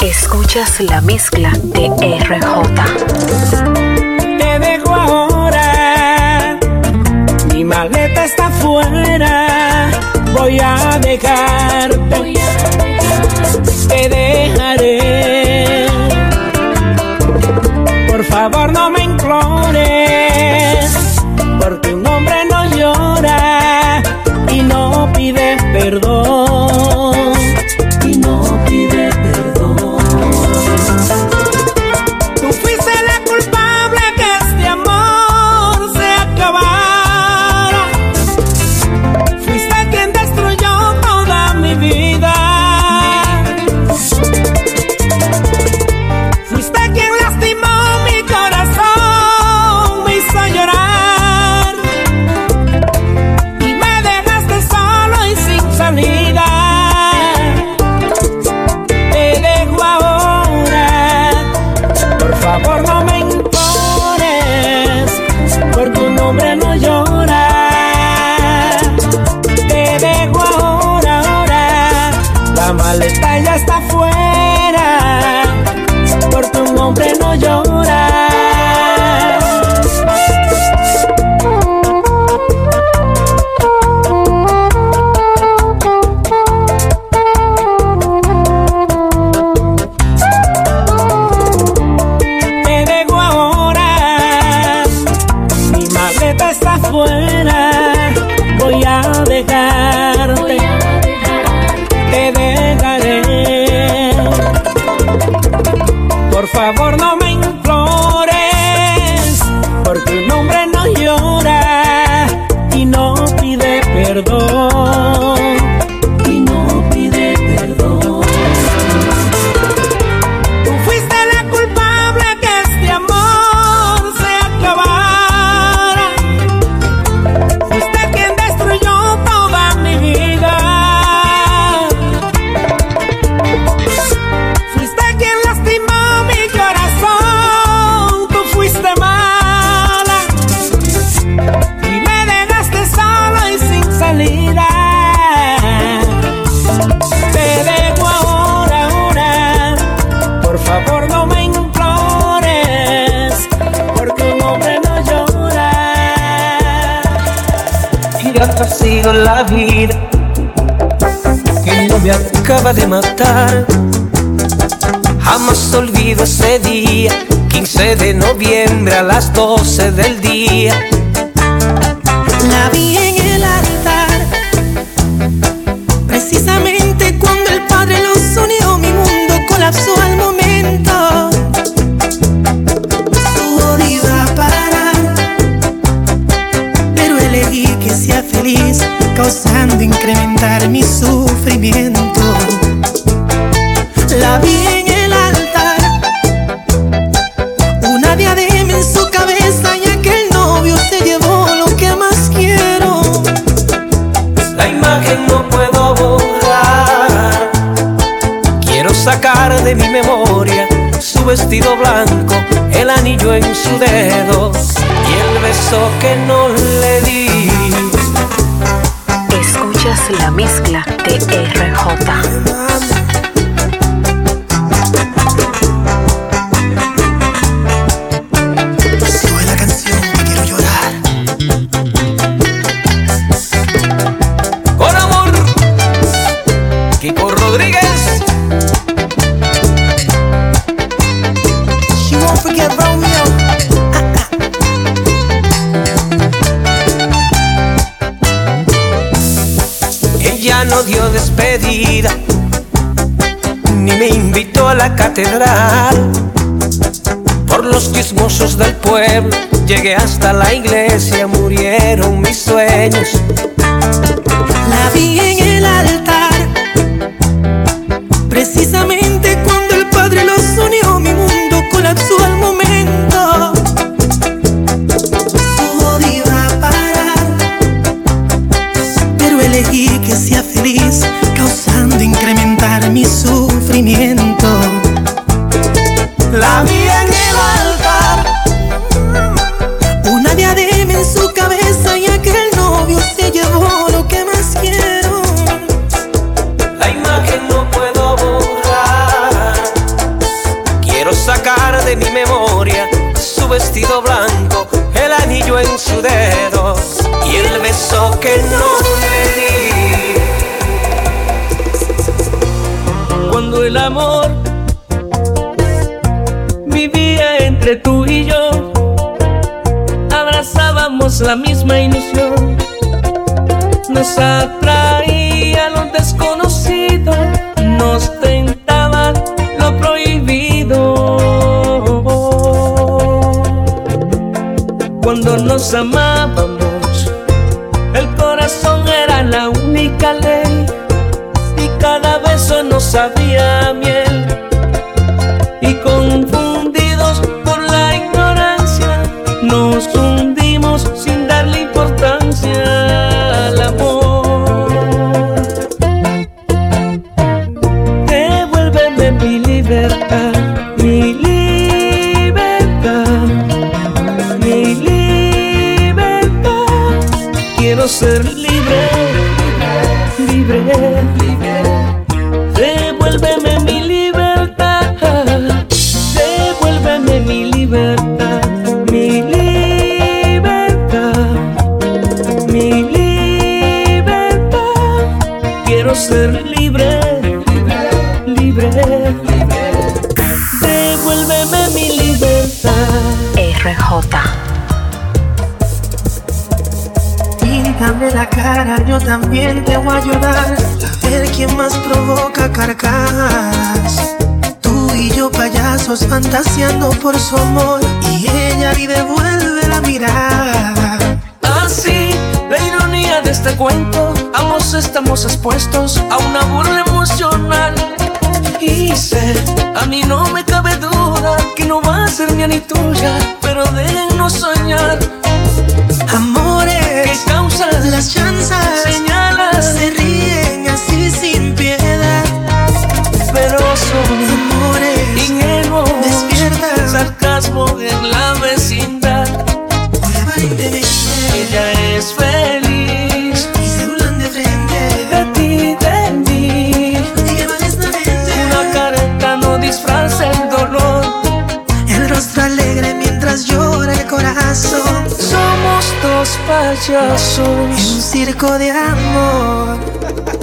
Escuchas la mezcla de RJ. Te dejo ahora, mi maleta está afuera, voy a dejarte, vida que no me acaba de matar. Jamás olvido ese día, 15 de noviembre a las 12 del día. La vi De mi memoria su vestido blanco, el anillo en su dedo y el beso que no le di. Escuchas la mezcla de RJ. No dio despedida, ni me invitó a la catedral. Por los chismosos del pueblo, llegué hasta la iglesia, murieron mis sueños. La vi en el altar. que sea feliz, causando incrementar mi sufrimiento. La vida en el altar, una diadema en su cabeza y aquel novio se llevó lo que más quiero. La imagen no puedo borrar, quiero sacar de mi memoria su vestido blanco, el anillo en su dedo y el beso que no tú y yo. Abrazábamos la misma ilusión. Nos atraía lo desconocido, nos tentaba lo prohibido. Cuando nos amábamos, Quiero ser libre, libre, libre. Devuélveme mi libertad. RJ. Píntame la cara, yo también te voy a ayudar A ver quién más provoca carcajadas Tú y yo payasos fantaseando por su amor Y ella y devuelve la mirada Así, la ironía de este cuento, estamos expuestos a una burla emocional. Y sé, a mí no me cabe duda que no va a ser mía ni tuya, pero déjennos soñar. ¿Qué Amores, causan las chanzas señalas? Se ríen así sin piedad Pero son Amores, ingenuos, despierta sarcasmo en la vecindad. En un payasos. circo de amor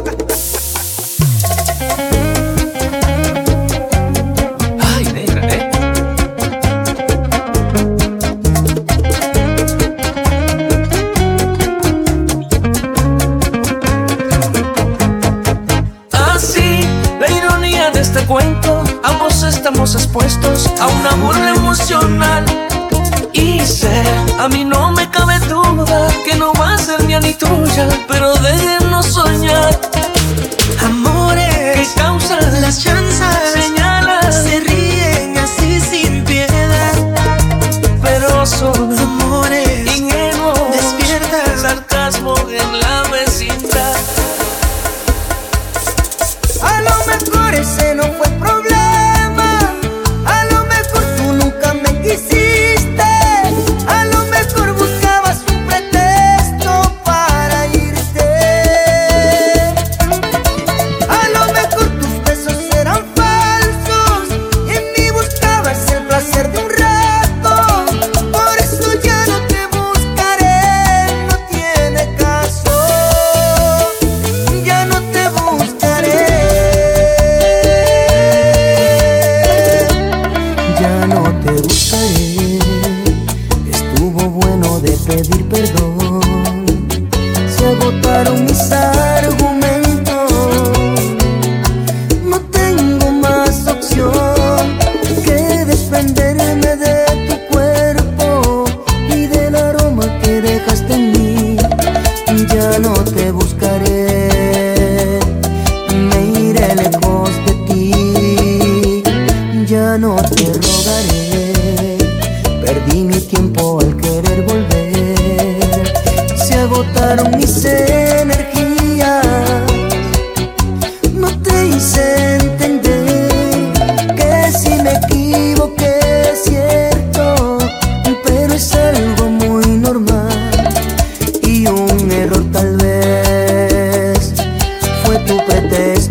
tuya, pero déjenos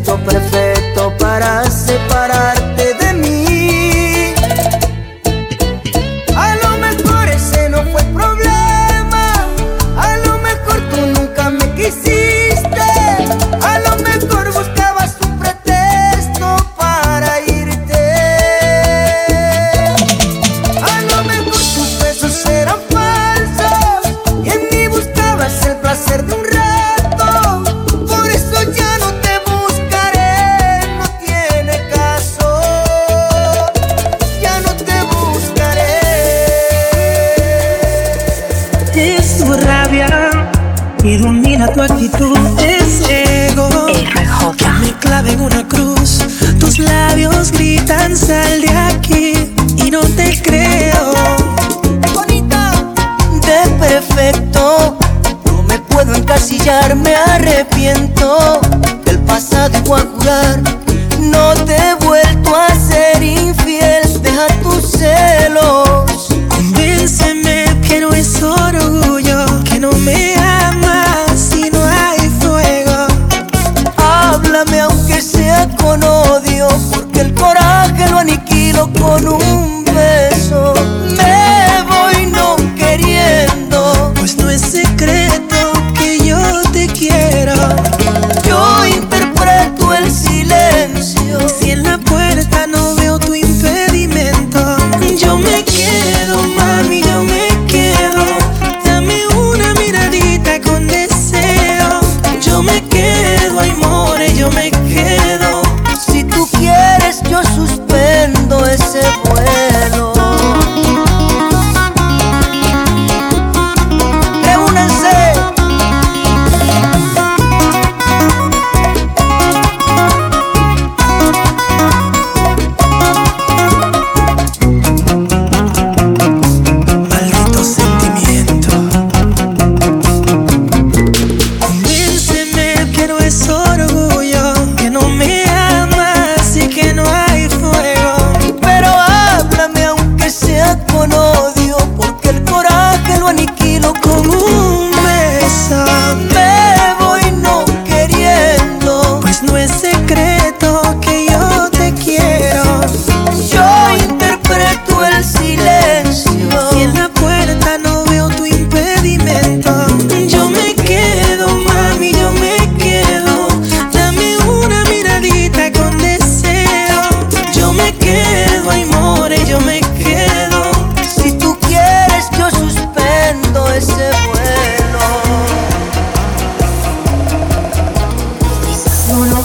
tu perfume y domina tu actitud. Deseo que me clave en una cruz. Tus labios gritan, sal de aquí y no te creo. Bonita, de perfecto. No me puedo encasillar, me arrepiento del pasado y voy a jurar. No te he vuelto a ser infiel, deja tus celos. of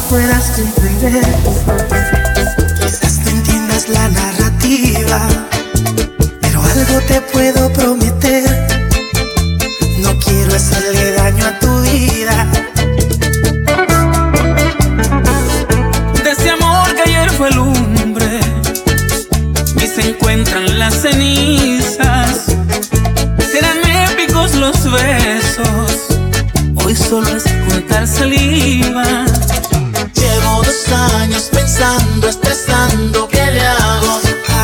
puedas comprender. Quizás no entiendas la narrativa, pero algo te puedo prometer. Pensando, estresando, ¿qué le hago?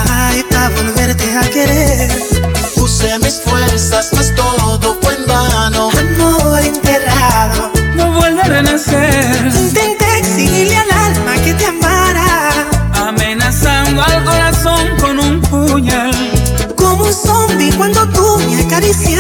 Ay, pa' volverte a querer. Puse mis fuerzas, mas todo fue en vano. Amor enterrado. No vuelve a renacer, Intenté exigirle al alma que te amara. amenazando al corazón con un puñal. Como un zombie cuando tú me acariciabas.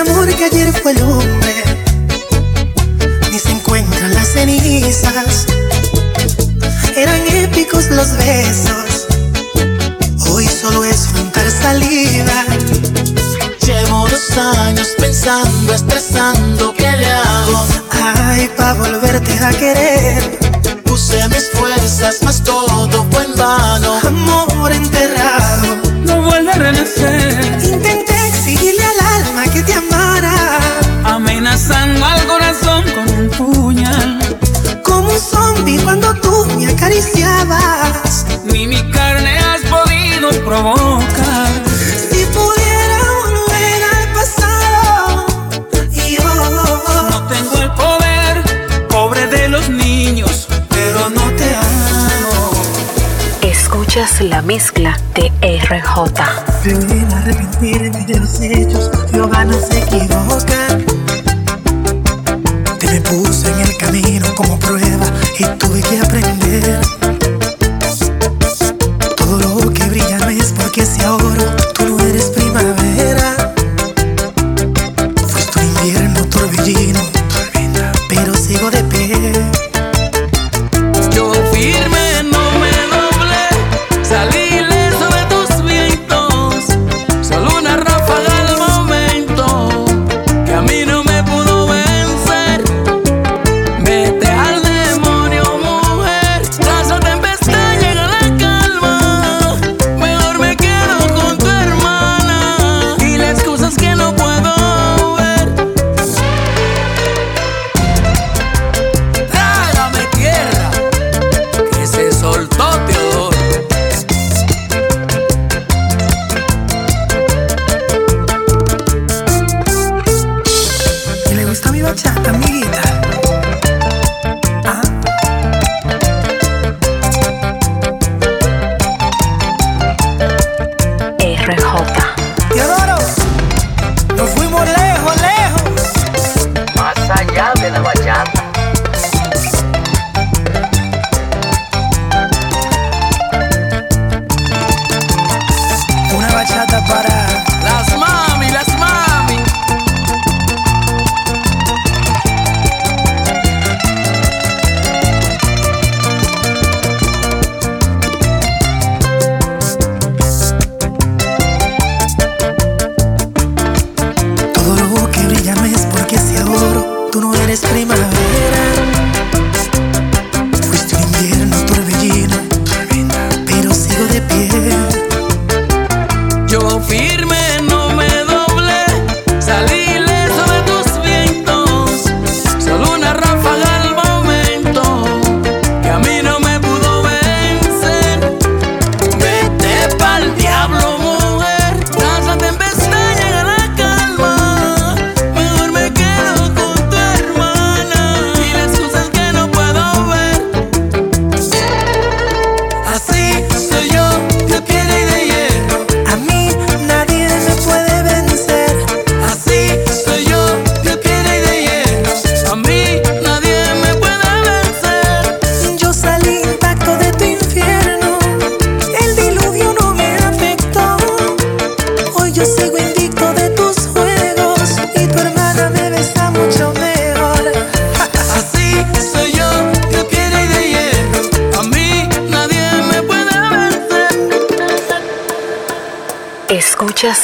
Amor que ayer fue el hombre, ni se encuentran las cenizas. Eran épicos los besos, hoy solo es juntar saliva. Llevo dos años pensando, estresando, ¿qué le hago? Ay, pa' volverte a querer, Puse mis fuerzas, mas todo fue en vano. amor enterrado. No vuelve a renacer, acariciabas. Ni mi carne has podido provocar. Si pudiera volver al pasado, yo No tengo el poder, pobre de los niños, pero no te amo. Escucha Escuchas la mezcla de RJ. Deben arrepentirme de los hechos, Jehová no se equivoca. Te me puse en el camino como prueba y tuve que aprender.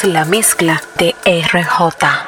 La mezcla de RJ.